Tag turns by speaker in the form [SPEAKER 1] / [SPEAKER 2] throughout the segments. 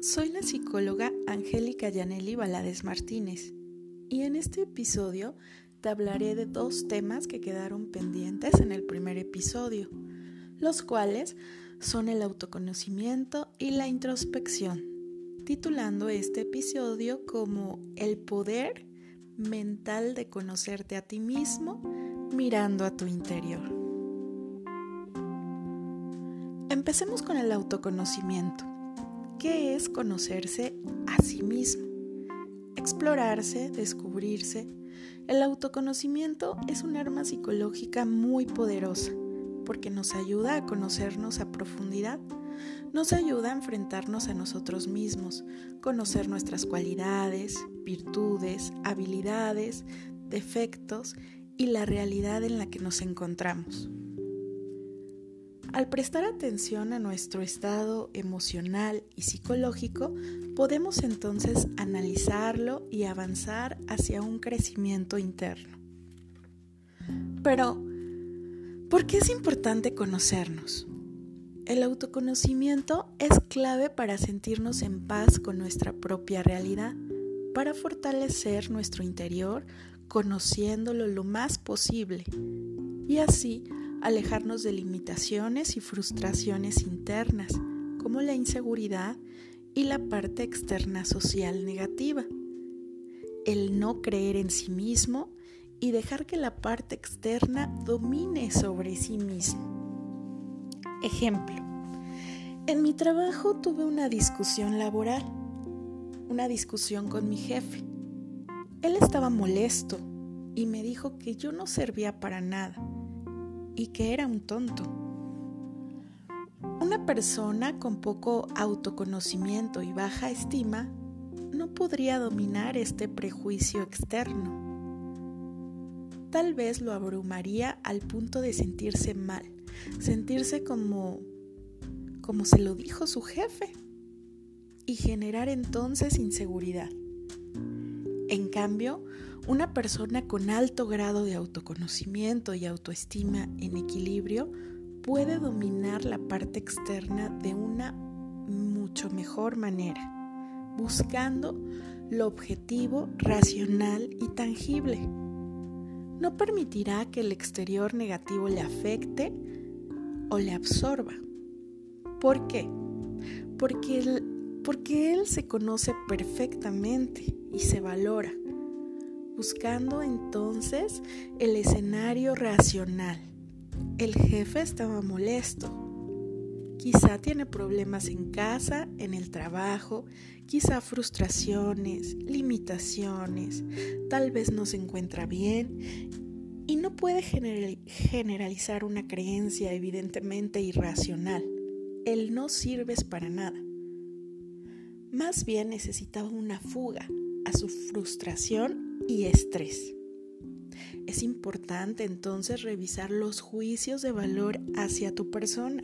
[SPEAKER 1] Soy la psicóloga Angélica Yaneli Balades Martínez y en este episodio te hablaré de dos temas que quedaron pendientes en el primer episodio, los cuales son el autoconocimiento y la introspección, titulando este episodio como El poder mental de conocerte a ti mismo mirando a tu interior. Empecemos con el autoconocimiento. ¿Qué es conocerse a sí mismo? Explorarse, descubrirse. El autoconocimiento es un arma psicológica muy poderosa porque nos ayuda a conocernos a profundidad, nos ayuda a enfrentarnos a nosotros mismos, conocer nuestras cualidades, virtudes, habilidades, defectos y la realidad en la que nos encontramos. Al prestar atención a nuestro estado emocional y psicológico, podemos entonces analizarlo y avanzar hacia un crecimiento interno. Pero, ¿por qué es importante conocernos? El autoconocimiento es clave para sentirnos en paz con nuestra propia realidad, para fortalecer nuestro interior conociéndolo lo más posible y así alejarnos de limitaciones y frustraciones internas, como la inseguridad y la parte externa social negativa. El no creer en sí mismo y dejar que la parte externa domine sobre sí mismo. Ejemplo. En mi trabajo tuve una discusión laboral, una discusión con mi jefe. Él estaba molesto y me dijo que yo no servía para nada y que era un tonto. Una persona con poco autoconocimiento y baja estima no podría dominar este prejuicio externo. Tal vez lo abrumaría al punto de sentirse mal, sentirse como como se lo dijo su jefe y generar entonces inseguridad. En cambio, una persona con alto grado de autoconocimiento y autoestima en equilibrio puede dominar la parte externa de una mucho mejor manera, buscando lo objetivo, racional y tangible. No permitirá que el exterior negativo le afecte o le absorba. ¿Por qué? Porque él, porque él se conoce perfectamente y se valora buscando entonces el escenario racional. El jefe estaba molesto. Quizá tiene problemas en casa, en el trabajo, quizá frustraciones, limitaciones, tal vez no se encuentra bien y no puede generalizar una creencia evidentemente irracional. Él no sirves para nada. Más bien necesitaba una fuga a su frustración y estrés. Es importante entonces revisar los juicios de valor hacia tu persona,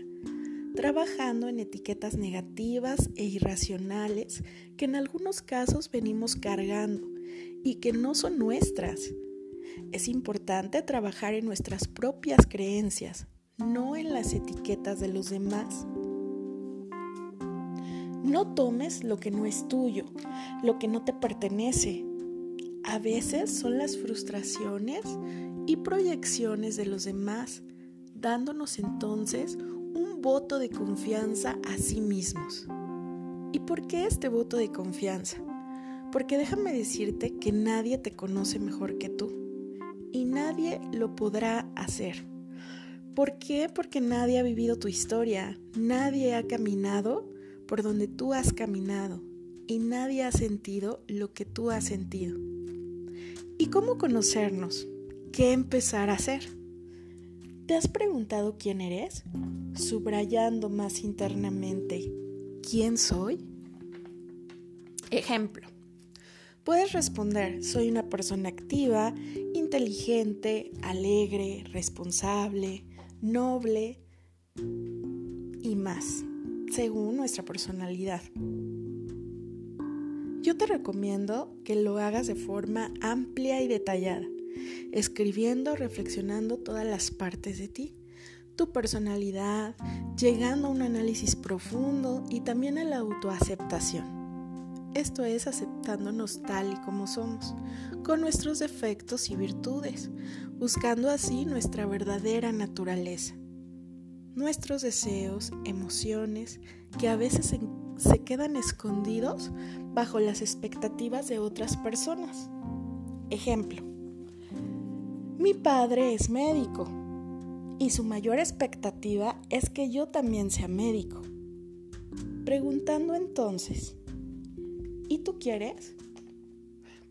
[SPEAKER 1] trabajando en etiquetas negativas e irracionales que en algunos casos venimos cargando y que no son nuestras. Es importante trabajar en nuestras propias creencias, no en las etiquetas de los demás. No tomes lo que no es tuyo, lo que no te pertenece, a veces son las frustraciones y proyecciones de los demás, dándonos entonces un voto de confianza a sí mismos. ¿Y por qué este voto de confianza? Porque déjame decirte que nadie te conoce mejor que tú y nadie lo podrá hacer. ¿Por qué? Porque nadie ha vivido tu historia, nadie ha caminado por donde tú has caminado y nadie ha sentido lo que tú has sentido. ¿Y cómo conocernos? ¿Qué empezar a hacer? ¿Te has preguntado quién eres? Subrayando más internamente, ¿quién soy? Ejemplo. Puedes responder, soy una persona activa, inteligente, alegre, responsable, noble y más, según nuestra personalidad. Yo te recomiendo que lo hagas de forma amplia y detallada, escribiendo, reflexionando todas las partes de ti, tu personalidad, llegando a un análisis profundo y también a la autoaceptación. Esto es aceptándonos tal y como somos, con nuestros defectos y virtudes, buscando así nuestra verdadera naturaleza. Nuestros deseos, emociones, que a veces se quedan escondidos bajo las expectativas de otras personas. Ejemplo, mi padre es médico y su mayor expectativa es que yo también sea médico. Preguntando entonces, ¿y tú quieres?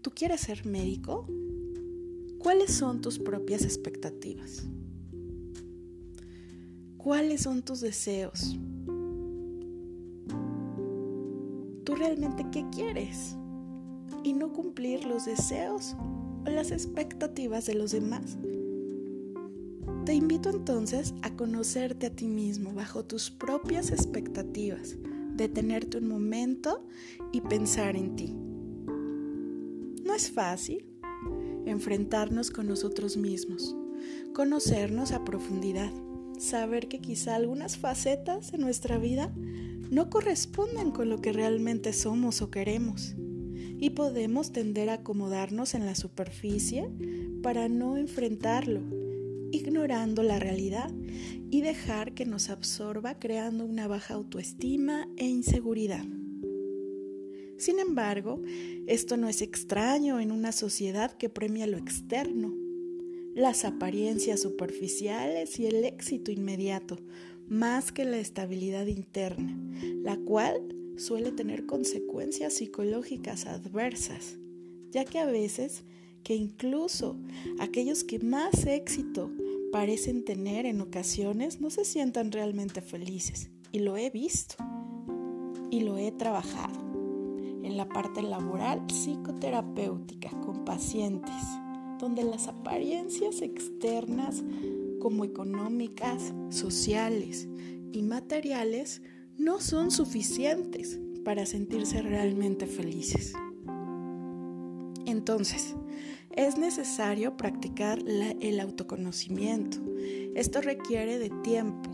[SPEAKER 1] ¿Tú quieres ser médico? ¿Cuáles son tus propias expectativas? ¿Cuáles son tus deseos? ¿Tú realmente qué quieres? Y no cumplir los deseos o las expectativas de los demás. Te invito entonces a conocerte a ti mismo bajo tus propias expectativas, detenerte un momento y pensar en ti. No es fácil enfrentarnos con nosotros mismos, conocernos a profundidad, saber que quizá algunas facetas de nuestra vida no corresponden con lo que realmente somos o queremos y podemos tender a acomodarnos en la superficie para no enfrentarlo ignorando la realidad y dejar que nos absorba creando una baja autoestima e inseguridad. Sin embargo, esto no es extraño en una sociedad que premia lo externo, las apariencias superficiales y el éxito inmediato, más que la estabilidad interna, la cual suele tener consecuencias psicológicas adversas, ya que a veces que incluso aquellos que más éxito parecen tener en ocasiones no se sientan realmente felices. Y lo he visto. Y lo he trabajado en la parte laboral psicoterapéutica con pacientes, donde las apariencias externas como económicas, sociales y materiales no son suficientes para sentirse realmente felices. Entonces, es necesario practicar el autoconocimiento. Esto requiere de tiempo.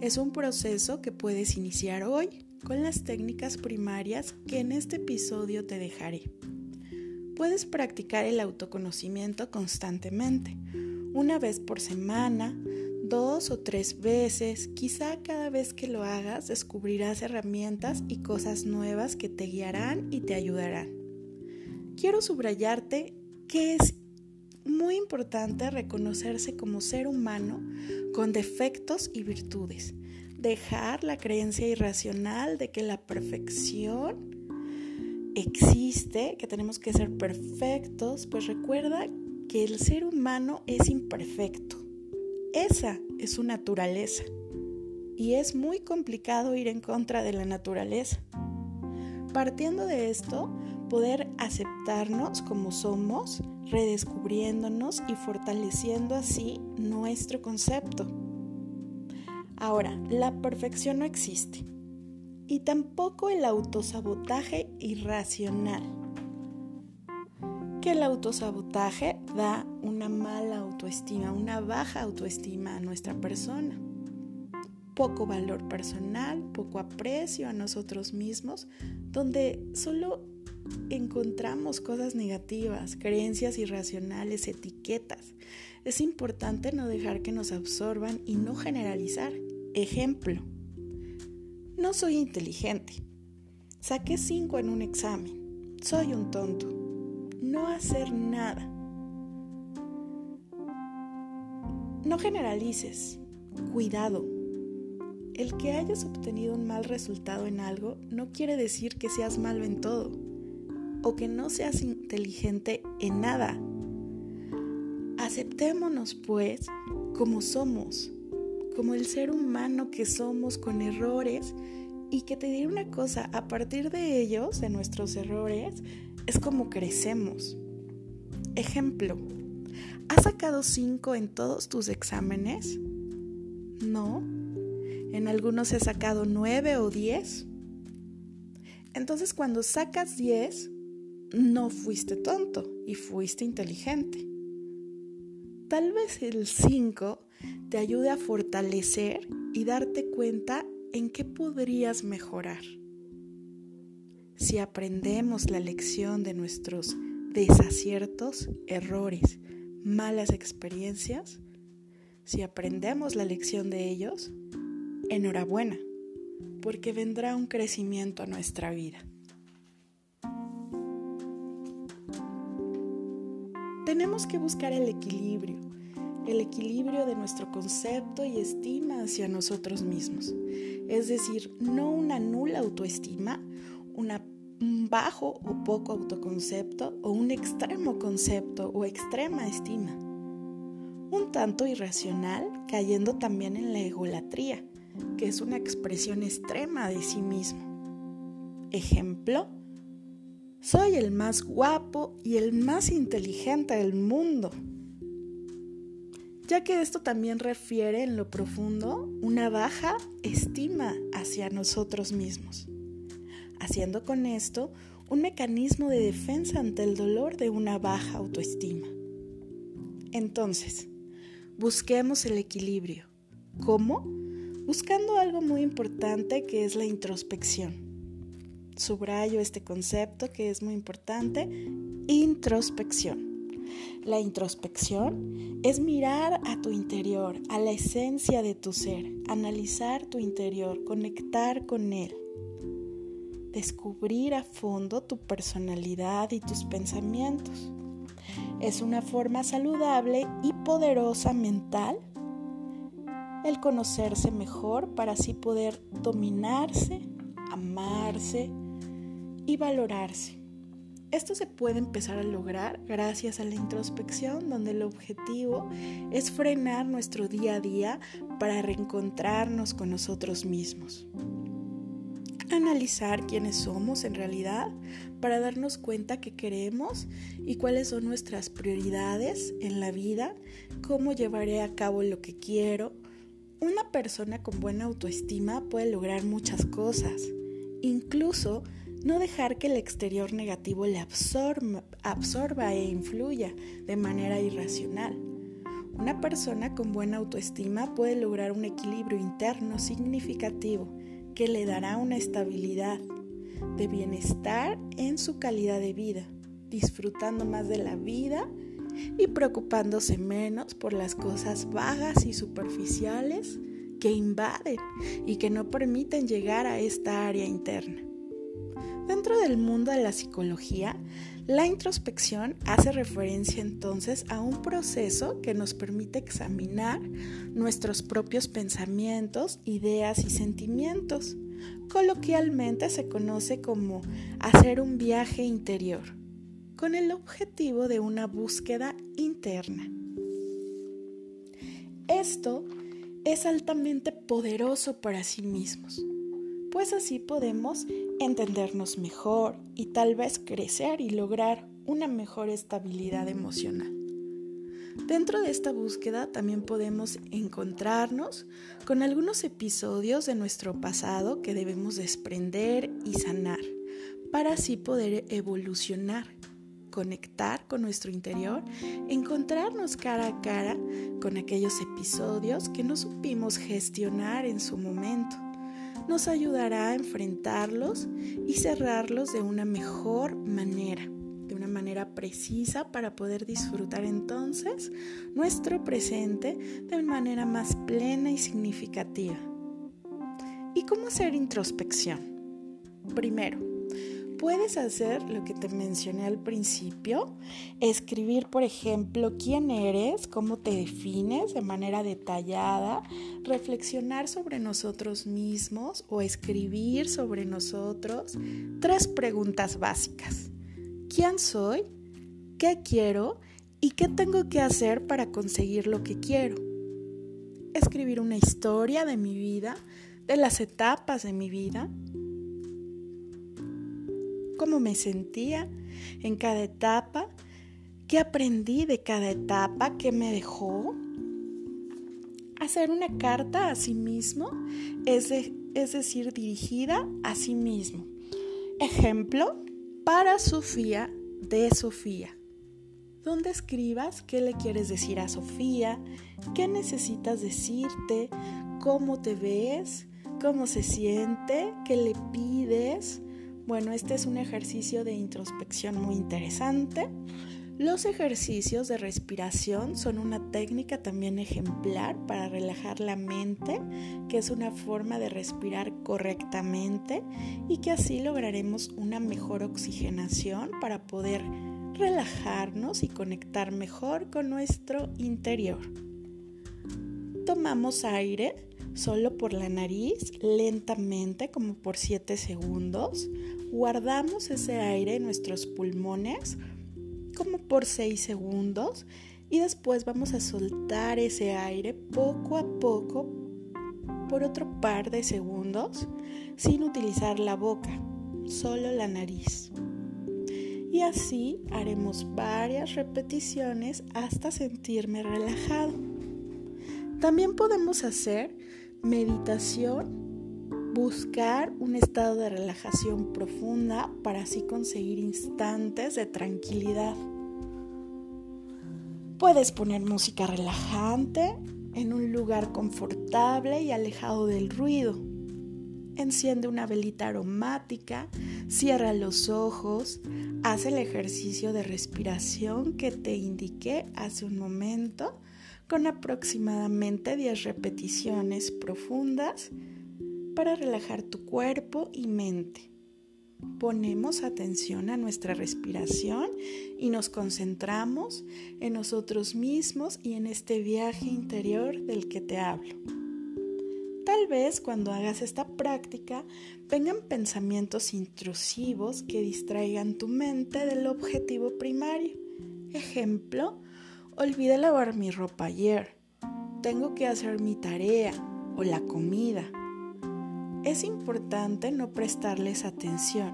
[SPEAKER 1] Es un proceso que puedes iniciar hoy con las técnicas primarias que en este episodio te dejaré. Puedes practicar el autoconocimiento constantemente, una vez por semana, dos o tres veces, quizá cada vez que lo hagas descubrirás herramientas y cosas nuevas que te guiarán y te ayudarán. Quiero subrayarte que es muy importante reconocerse como ser humano con defectos y virtudes. Dejar la creencia irracional de que la perfección existe, que tenemos que ser perfectos, pues recuerda que el ser humano es imperfecto. Esa es su naturaleza. Y es muy complicado ir en contra de la naturaleza. Partiendo de esto, poder aceptarnos como somos, redescubriéndonos y fortaleciendo así nuestro concepto. Ahora, la perfección no existe y tampoco el autosabotaje irracional. Que el autosabotaje da una mala autoestima, una baja autoestima a nuestra persona. Poco valor personal, poco aprecio a nosotros mismos, donde solo encontramos cosas negativas, creencias irracionales, etiquetas. Es importante no dejar que nos absorban y no generalizar. Ejemplo, no soy inteligente. Saqué 5 en un examen. Soy un tonto. No hacer nada. No generalices. Cuidado. El que hayas obtenido un mal resultado en algo no quiere decir que seas malo en todo o que no seas inteligente en nada. Aceptémonos pues como somos, como el ser humano que somos con errores y que te diré una cosa, a partir de ellos, de nuestros errores, es como crecemos. Ejemplo, ¿has sacado 5 en todos tus exámenes? No. En algunos he sacado 9 o 10. Entonces cuando sacas 10, no fuiste tonto y fuiste inteligente. Tal vez el 5 te ayude a fortalecer y darte cuenta en qué podrías mejorar. Si aprendemos la lección de nuestros desaciertos, errores, malas experiencias, si aprendemos la lección de ellos, enhorabuena, porque vendrá un crecimiento a nuestra vida. Tenemos que buscar el equilibrio, el equilibrio de nuestro concepto y estima hacia nosotros mismos. Es decir, no una nula autoestima, un bajo o poco autoconcepto o un extremo concepto o extrema estima un tanto irracional, cayendo también en la egolatría, que es una expresión extrema de sí mismo. Ejemplo, soy el más guapo y el más inteligente del mundo. Ya que esto también refiere en lo profundo una baja estima hacia nosotros mismos, haciendo con esto un mecanismo de defensa ante el dolor de una baja autoestima. Entonces, busquemos el equilibrio. ¿Cómo? Buscando algo muy importante que es la introspección. Subrayo este concepto que es muy importante, introspección. La introspección es mirar a tu interior, a la esencia de tu ser, analizar tu interior, conectar con él, descubrir a fondo tu personalidad y tus pensamientos. Es una forma saludable y poderosa mental el conocerse mejor para así poder dominarse, amarse y valorarse. Esto se puede empezar a lograr gracias a la introspección, donde el objetivo es frenar nuestro día a día para reencontrarnos con nosotros mismos analizar quiénes somos en realidad para darnos cuenta qué queremos y cuáles son nuestras prioridades en la vida, cómo llevaré a cabo lo que quiero. Una persona con buena autoestima puede lograr muchas cosas, incluso no dejar que el exterior negativo le absorba, absorba e influya de manera irracional. Una persona con buena autoestima puede lograr un equilibrio interno significativo que le dará una estabilidad de bienestar en su calidad de vida, disfrutando más de la vida y preocupándose menos por las cosas vagas y superficiales que invaden y que no permiten llegar a esta área interna. Dentro del mundo de la psicología, la introspección hace referencia entonces a un proceso que nos permite examinar nuestros propios pensamientos, ideas y sentimientos. Coloquialmente se conoce como hacer un viaje interior, con el objetivo de una búsqueda interna. Esto es altamente poderoso para sí mismos pues así podemos entendernos mejor y tal vez crecer y lograr una mejor estabilidad emocional. Dentro de esta búsqueda también podemos encontrarnos con algunos episodios de nuestro pasado que debemos desprender y sanar para así poder evolucionar, conectar con nuestro interior, encontrarnos cara a cara con aquellos episodios que no supimos gestionar en su momento nos ayudará a enfrentarlos y cerrarlos de una mejor manera, de una manera precisa para poder disfrutar entonces nuestro presente de manera más plena y significativa. ¿Y cómo hacer introspección? Primero, puedes hacer lo que te mencioné al principio, escribir, por ejemplo, quién eres, cómo te defines de manera detallada, reflexionar sobre nosotros mismos o escribir sobre nosotros tres preguntas básicas. ¿Quién soy? ¿Qué quiero? ¿Y qué tengo que hacer para conseguir lo que quiero? Escribir una historia de mi vida, de las etapas de mi vida, cómo me sentía en cada etapa, qué aprendí de cada etapa, qué me dejó. Hacer una carta a sí mismo, es, es decir, dirigida a sí mismo. Ejemplo, para Sofía de Sofía, donde escribas qué le quieres decir a Sofía, qué necesitas decirte, cómo te ves, cómo se siente, qué le pides. Bueno, este es un ejercicio de introspección muy interesante. Los ejercicios de respiración son una técnica también ejemplar para relajar la mente, que es una forma de respirar correctamente y que así lograremos una mejor oxigenación para poder relajarnos y conectar mejor con nuestro interior. Tomamos aire solo por la nariz, lentamente, como por 7 segundos. Guardamos ese aire en nuestros pulmones como por 6 segundos y después vamos a soltar ese aire poco a poco por otro par de segundos sin utilizar la boca, solo la nariz. Y así haremos varias repeticiones hasta sentirme relajado. También podemos hacer meditación buscar un estado de relajación profunda para así conseguir instantes de tranquilidad. Puedes poner música relajante en un lugar confortable y alejado del ruido. Enciende una velita aromática, cierra los ojos, haz el ejercicio de respiración que te indiqué hace un momento con aproximadamente 10 repeticiones profundas para relajar tu cuerpo y mente. Ponemos atención a nuestra respiración y nos concentramos en nosotros mismos y en este viaje interior del que te hablo. Tal vez cuando hagas esta práctica vengan pensamientos intrusivos que distraigan tu mente del objetivo primario. Ejemplo, olvidé lavar mi ropa ayer, tengo que hacer mi tarea o la comida es importante no prestarles atención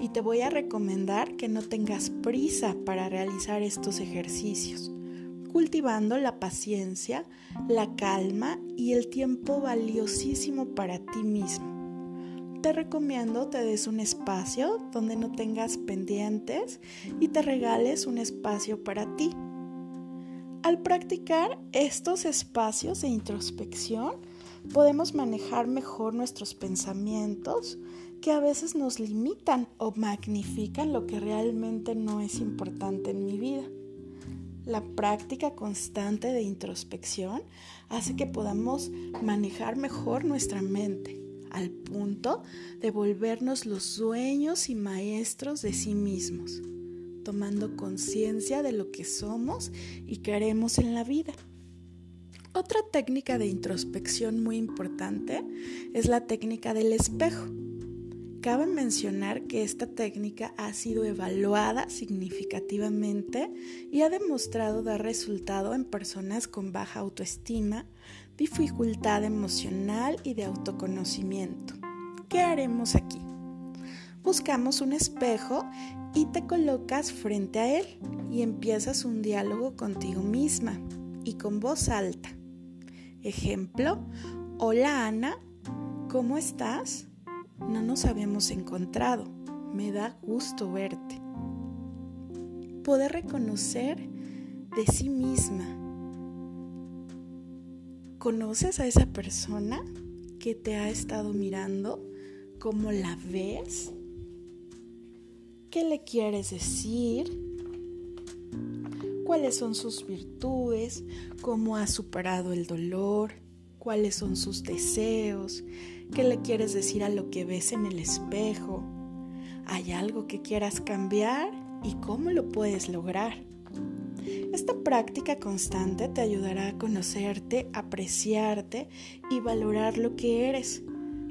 [SPEAKER 1] y te voy a recomendar que no tengas prisa para realizar estos ejercicios, cultivando la paciencia, la calma y el tiempo valiosísimo para ti mismo. Te recomiendo te des un espacio donde no tengas pendientes y te regales un espacio para ti. Al practicar estos espacios de introspección, podemos manejar mejor nuestros pensamientos que a veces nos limitan o magnifican lo que realmente no es importante en mi vida. La práctica constante de introspección hace que podamos manejar mejor nuestra mente al punto de volvernos los dueños y maestros de sí mismos, tomando conciencia de lo que somos y queremos en la vida. Otra técnica de introspección muy importante es la técnica del espejo. Cabe mencionar que esta técnica ha sido evaluada significativamente y ha demostrado dar resultado en personas con baja autoestima, dificultad emocional y de autoconocimiento. ¿Qué haremos aquí? Buscamos un espejo y te colocas frente a él y empiezas un diálogo contigo misma y con voz alta. Ejemplo, hola Ana, ¿cómo estás? No nos habíamos encontrado, me da gusto verte. Poder reconocer de sí misma. ¿Conoces a esa persona que te ha estado mirando? ¿Cómo la ves? ¿Qué le quieres decir? cuáles son sus virtudes, cómo ha superado el dolor, cuáles son sus deseos, qué le quieres decir a lo que ves en el espejo. ¿Hay algo que quieras cambiar y cómo lo puedes lograr? Esta práctica constante te ayudará a conocerte, apreciarte y valorar lo que eres.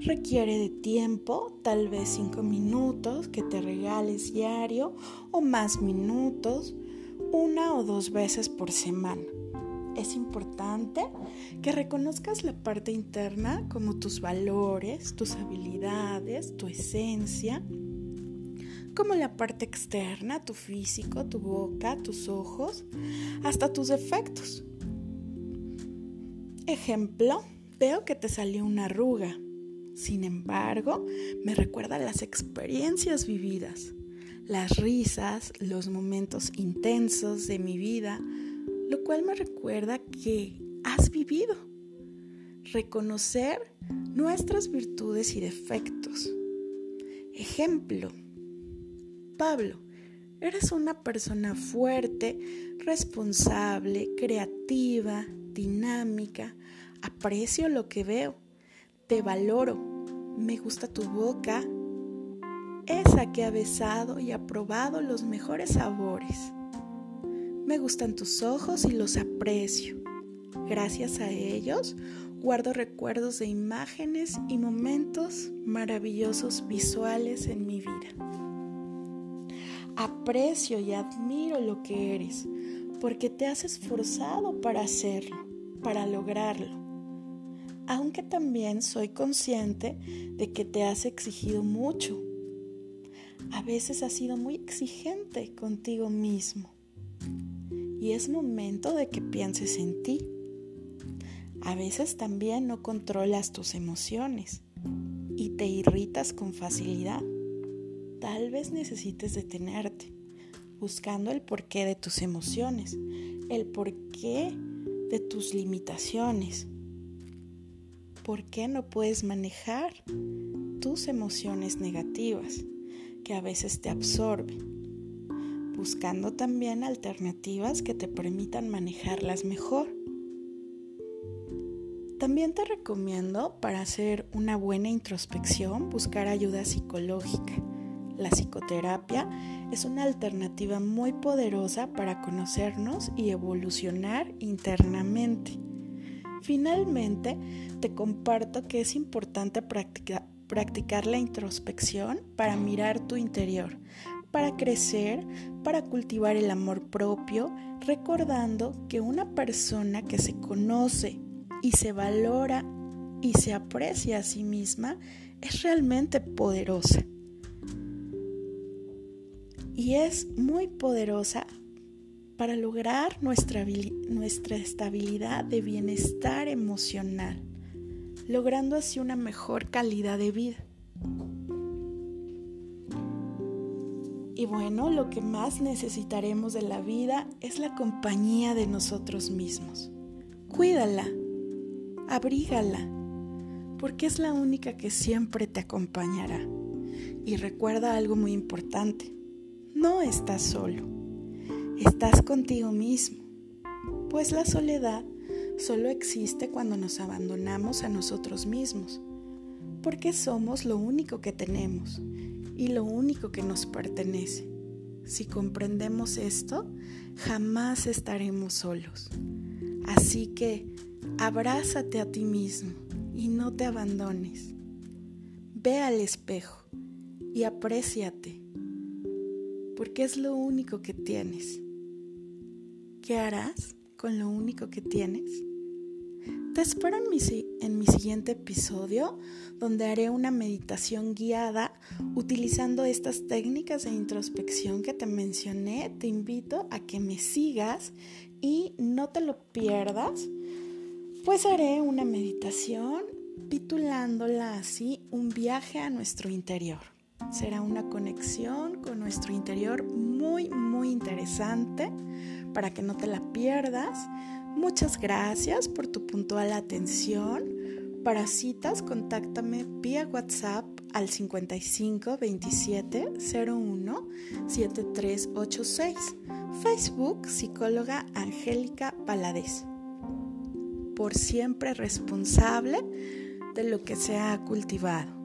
[SPEAKER 1] Requiere de tiempo, tal vez cinco minutos que te regales diario o más minutos una o dos veces por semana. Es importante que reconozcas la parte interna como tus valores, tus habilidades, tu esencia, como la parte externa, tu físico, tu boca, tus ojos, hasta tus defectos. Ejemplo, veo que te salió una arruga. Sin embargo, me recuerda las experiencias vividas las risas, los momentos intensos de mi vida, lo cual me recuerda que has vivido. Reconocer nuestras virtudes y defectos. Ejemplo, Pablo, eres una persona fuerte, responsable, creativa, dinámica, aprecio lo que veo, te valoro, me gusta tu boca, esa que ha besado y ha probado los mejores sabores. Me gustan tus ojos y los aprecio. Gracias a ellos guardo recuerdos de imágenes y momentos maravillosos visuales en mi vida. Aprecio y admiro lo que eres porque te has esforzado para hacerlo, para lograrlo. Aunque también soy consciente de que te has exigido mucho. A veces has sido muy exigente contigo mismo. Y es momento de que pienses en ti. A veces también no controlas tus emociones y te irritas con facilidad. Tal vez necesites detenerte buscando el porqué de tus emociones, el porqué de tus limitaciones. ¿Por qué no puedes manejar tus emociones negativas que a veces te absorben? Buscando también alternativas que te permitan manejarlas mejor. También te recomiendo para hacer una buena introspección buscar ayuda psicológica la psicoterapia es una alternativa muy poderosa para conocernos y evolucionar internamente. Finalmente, te comparto que es importante practicar la introspección para mirar tu interior, para crecer, para cultivar el amor propio, recordando que una persona que se conoce y se valora y se aprecia a sí misma es realmente poderosa. Y es muy poderosa para lograr nuestra, nuestra estabilidad de bienestar emocional, logrando así una mejor calidad de vida. Y bueno, lo que más necesitaremos de la vida es la compañía de nosotros mismos. Cuídala, abrígala, porque es la única que siempre te acompañará. Y recuerda algo muy importante no estás solo, estás contigo mismo, pues la soledad solo existe cuando nos abandonamos a nosotros mismos, porque somos lo único que tenemos y lo único que nos pertenece. Si comprendemos esto, jamás estaremos solos. Así que abrázate a ti mismo y no te abandones. Ve al espejo y apréciate porque es lo único que tienes. ¿Qué harás con lo único que tienes? Te espero en mi, en mi, siguiente episodio donde haré una meditación guiada utilizando estas técnicas de introspección que te mencioné. Te invito a que me sigas y no te lo pierdas, pues haré una meditación titulándola así Un viaje a nuestro interior. Será una conexión con nuestro interior muy, muy interesante para que no te la pierdas. Muchas gracias por tu puntual atención. Para citas, contáctame vía WhatsApp al 55 27 01 7386. Facebook, psicóloga Angélica Paladés. Por siempre responsable de lo que se ha cultivado.